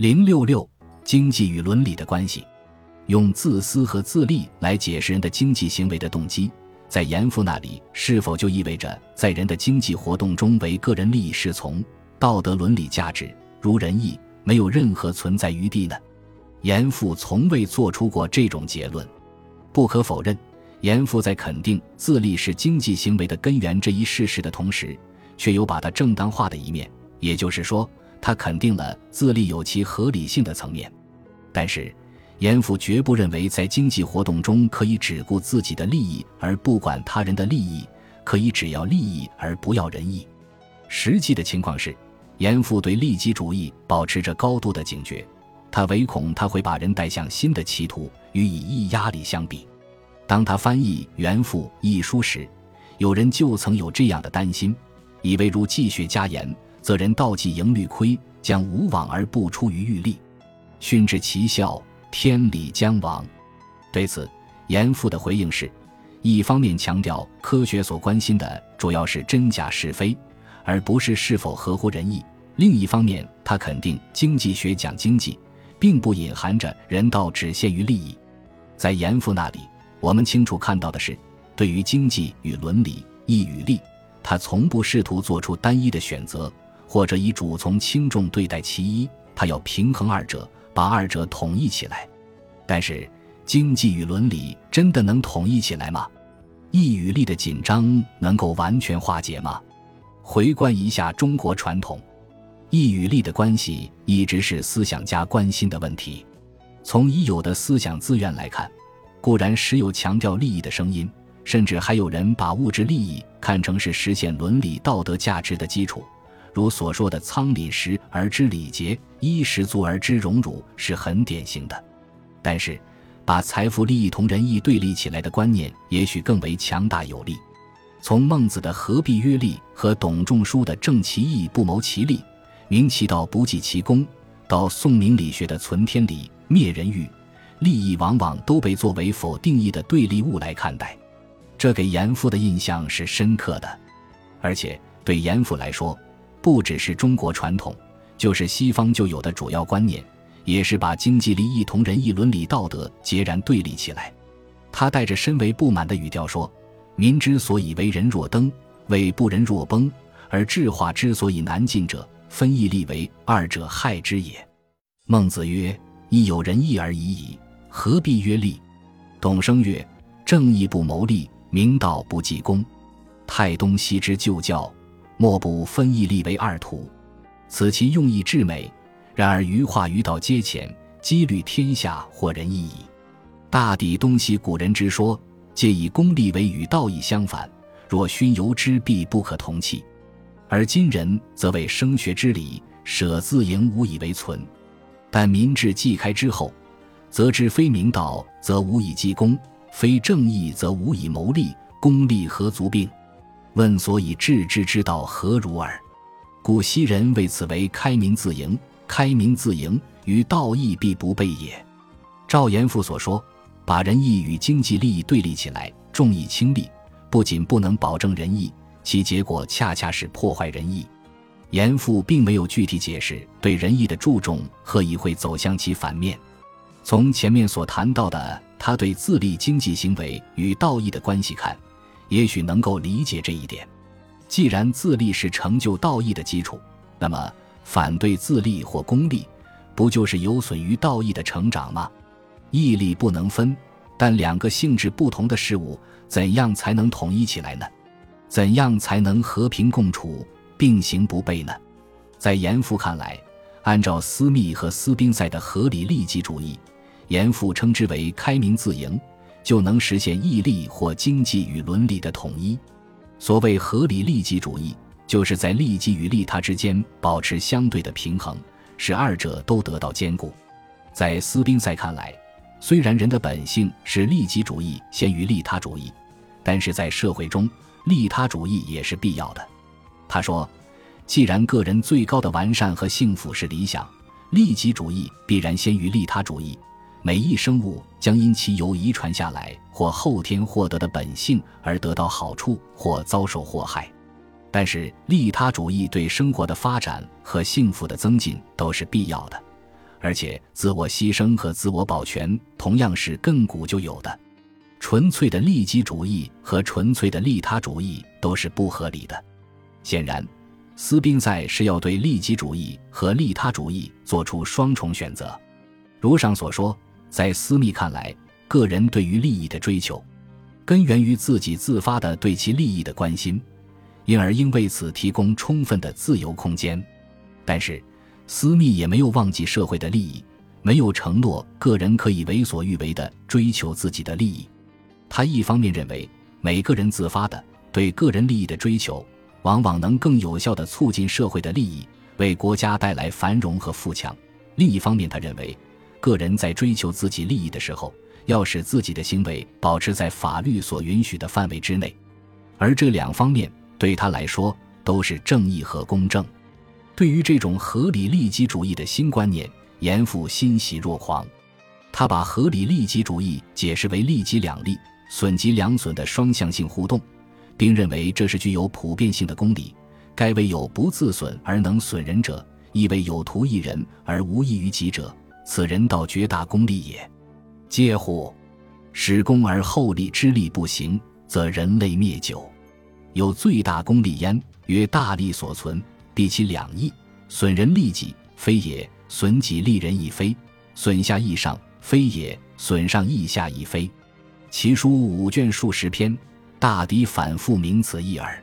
零六六，经济与伦理的关系，用自私和自利来解释人的经济行为的动机，在严复那里是否就意味着在人的经济活动中为个人利益侍从，道德伦理价值如仁义没有任何存在余地呢？严复从未做出过这种结论。不可否认，严复在肯定自利是经济行为的根源这一事实的同时，却有把它正当化的一面，也就是说。他肯定了自立有其合理性的层面，但是严复绝不认为在经济活动中可以只顾自己的利益而不管他人的利益，可以只要利益而不要仁义。实际的情况是，严复对利己主义保持着高度的警觉，他唯恐他会把人带向新的歧途，与以义压力相比。当他翻译《原复》一书时，有人就曾有这样的担心，以为如继续加盐。则人道既盈虑亏，将无往而不出于欲利，训之其效，天理将亡。对此，严复的回应是：一方面强调科学所关心的主要是真假是非，而不是是否合乎仁义；另一方面，他肯定经济学讲经济，并不隐含着人道只限于利益。在严复那里，我们清楚看到的是，对于经济与伦理、义与利，他从不试图做出单一的选择。或者以主从轻重对待其一，他要平衡二者，把二者统一起来。但是，经济与伦理真的能统一起来吗？义与利的紧张能够完全化解吗？回观一下中国传统，义与利的关系一直是思想家关心的问题。从已有的思想资源来看，固然时有强调利益的声音，甚至还有人把物质利益看成是实现伦理道德价值的基础。如所说的“仓廪实而知礼节，衣食足而知荣辱”是很典型的。但是，把财富利益同仁义对立起来的观念，也许更为强大有力。从孟子的“何必约利”和董仲舒的“正其义不谋其利，明其道不计其功”，到宋明理学的“存天理，灭人欲”，利益往往都被作为否定义的对立物来看待。这给严复的印象是深刻的，而且对严复来说。不只是中国传统，就是西方就有的主要观念，也是把经济利益同仁义伦理道德截然对立起来。他带着深为不满的语调说：“民之所以为人若登，为不仁若崩；而智化之所以难进者，分义利为二者害之也。”孟子曰：“亦有仁义而已矣，何必曰利？”董生曰：“正义不谋利，明道不计功。太东西之旧教。”莫不分义利为二途，此其用意至美。然而于化于道皆浅，积虑天下或人意矣。大抵东西古人之说，皆以功利为与道义相反。若熏由之，必不可同气。而今人则为升学之礼，舍自营无以为存。但民智既开之后，则知非明道则无以济功，非正义则无以谋利，功利何足病？问所以治之之道何如耳？故昔人为此为开明自营，开明自营于道义必不备也。赵严复所说，把仁义与经济利益对立起来，重义轻利，不仅不能保证仁义，其结果恰恰是破坏仁义。严复并没有具体解释对仁义的注重何以会走向其反面。从前面所谈到的他对自立经济行为与道义的关系看。也许能够理解这一点。既然自立是成就道义的基础，那么反对自立或功利，不就是有损于道义的成长吗？义利不能分，但两个性质不同的事物，怎样才能统一起来呢？怎样才能和平共处、并行不悖呢？在严复看来，按照斯密和斯宾塞的合理利己主义，严复称之为开明自营。就能实现义利或经济与伦理的统一。所谓合理利己主义，就是在利己与利他之间保持相对的平衡，使二者都得到兼顾。在斯宾塞看来，虽然人的本性是利己主义先于利他主义，但是在社会中，利他主义也是必要的。他说：“既然个人最高的完善和幸福是理想，利己主义必然先于利他主义。”每一生物将因其由遗传下来或后天获得的本性而得到好处或遭受祸害，但是利他主义对生活的发展和幸福的增进都是必要的，而且自我牺牲和自我保全同样是亘古就有的。纯粹的利己主义和纯粹的利他主义都是不合理的。显然，斯宾塞是要对利己主义和利他主义做出双重选择。如上所说，在斯密看来，个人对于利益的追求，根源于自己自发的对其利益的关心，因而应为此提供充分的自由空间。但是，斯密也没有忘记社会的利益，没有承诺个人可以为所欲为的追求自己的利益。他一方面认为，每个人自发的对个人利益的追求，往往能更有效地促进社会的利益，为国家带来繁荣和富强；另一方面，他认为，个人在追求自己利益的时候，要使自己的行为保持在法律所允许的范围之内，而这两方面对他来说都是正义和公正。对于这种合理利己主义的新观念，严复欣喜若狂。他把合理利己主义解释为利己两利。损及两损的双向性互动，并认为这是具有普遍性的公理。该为有不自损而能损人者，亦为有图益人而无益于己者，此人道绝大功利也。嗟乎！使公而后利之利不行，则人类灭久。有最大功利焉，曰大利所存，必其两义：损人利己，非也；损己利人，亦非；损下益上，非也；损上益下，亦非。其书五卷数十篇，大抵反复名此一耳。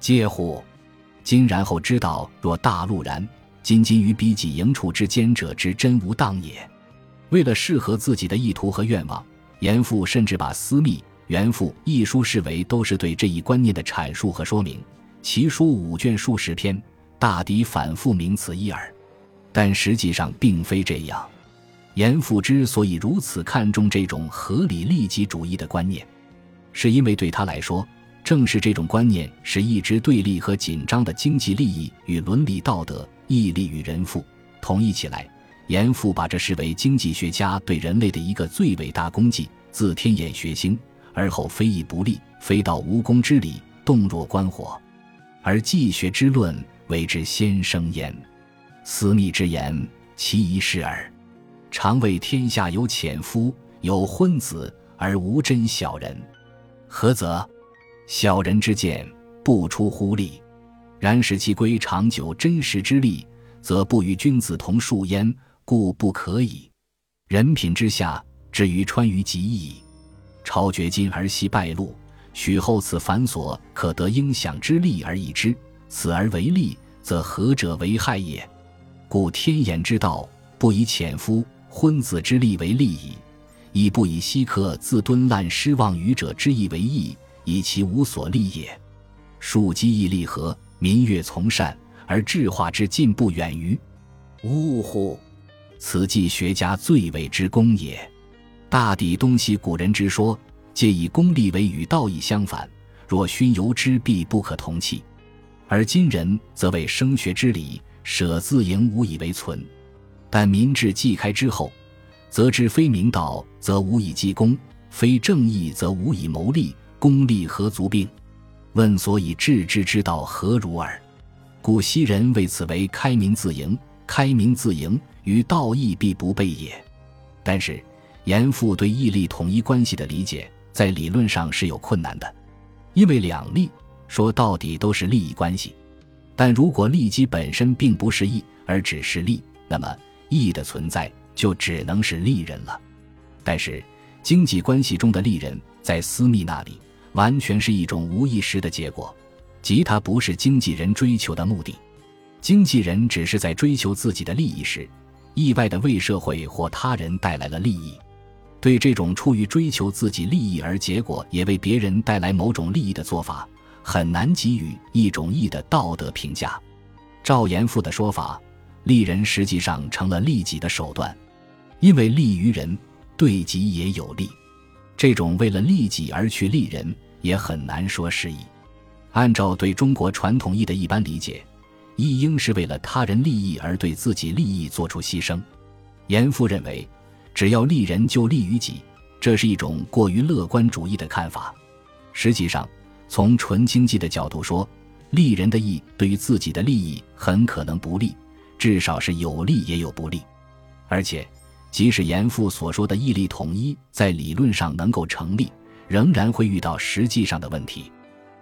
嗟乎！今然后知道，若大陆然，仅仅于彼己营处之间者之真无当也。为了适合自己的意图和愿望，严复甚至把《私密》《原复》一书视为都是对这一观念的阐述和说明。其书五卷数十篇，大抵反复名此一耳。但实际上并非这样。严复之所以如此看重这种合理利己主义的观念，是因为对他来说，正是这种观念使一直对立和紧张的经济利益与伦理道德、义利与人父统一起来。严复把这视为经济学家对人类的一个最伟大功绩。自天眼学兴，而后非义不利，非道无功之理，动若观火，而济学之论为之先生焉。私密之言，其一是耳。常谓天下有潜夫，有昏子，而无真小人。何则？小人之见不出乎利，然使其归长久真实之利，则不与君子同数焉，故不可以。人品之下，至于川渝极矣。超绝今而西败露，许后此繁琐可得应享之利而已之，此而为利，则何者为害也？故天眼之道，不以浅夫。昏子之利为利矣，亦不以希克自敦滥失望愚者之意为义，以其无所利也。庶几亦利和，民悦从善，而智化之进步远于。呜呼！此即学家最伟之功也。大抵东西古人之说，皆以功利为与道义相反，若熏由之，必不可同气。而今人则为升学之理，舍自营无以为存。但民智既开之后，则知非明道则无以积功，非正义则无以谋利，功利何足病？问所以治之之道何如耳？古昔人为此为开明自营，开明自营与道义必不备也。但是严复对义利统一关系的理解，在理论上是有困难的，因为两利说到底都是利益关系，但如果利己本身并不是义，而只是利，那么。义的存在就只能是利人了，但是经济关系中的利人，在私密那里完全是一种无意识的结果，即它不是经纪人追求的目的。经纪人只是在追求自己的利益时，意外的为社会或他人带来了利益。对这种出于追求自己利益而结果也为别人带来某种利益的做法，很难给予一种义的道德评价。赵延富的说法。利人实际上成了利己的手段，因为利于人，对己也有利。这种为了利己而去利人，也很难说是义。按照对中国传统义的一般理解，义应是为了他人利益而对自己利益做出牺牲。严复认为，只要利人就利于己，这是一种过于乐观主义的看法。实际上，从纯经济的角度说，利人的义对于自己的利益很可能不利。至少是有利也有不利，而且，即使严复所说的义利统一在理论上能够成立，仍然会遇到实际上的问题。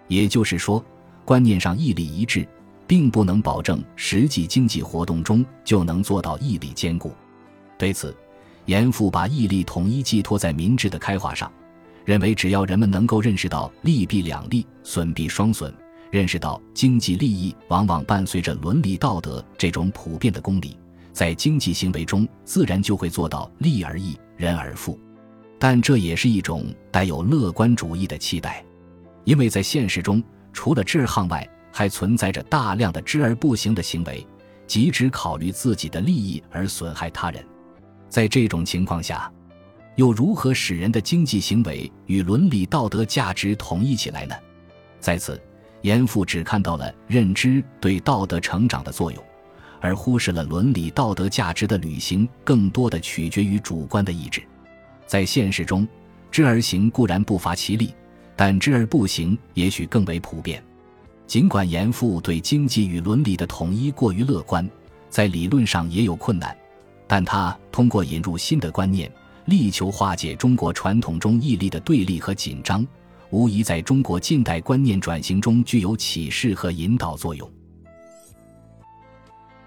也就是说，观念上义利一致，并不能保证实际经济活动中就能做到义利兼顾。对此，严复把义利统一寄托在民智的开化上，认为只要人们能够认识到利弊两利、损弊双损，认识到经济利益往往伴随着伦理道德这种普遍的公理。在经济行为中，自然就会做到利而义，人而富。但这也是一种带有乐观主义的期待，因为在现实中，除了知行外，还存在着大量的知而不行的行为，即只考虑自己的利益而损害他人。在这种情况下，又如何使人的经济行为与伦理道德价值统一起来呢？在此，严复只看到了认知对道德成长的作用。而忽视了伦理道德价值的履行，更多的取决于主观的意志。在现实中，知而行固然不乏其例，但知而不行也许更为普遍。尽管严复对经济与伦理的统一过于乐观，在理论上也有困难，但他通过引入新的观念，力求化解中国传统中义利的对立和紧张，无疑在中国近代观念转型中具有启示和引导作用。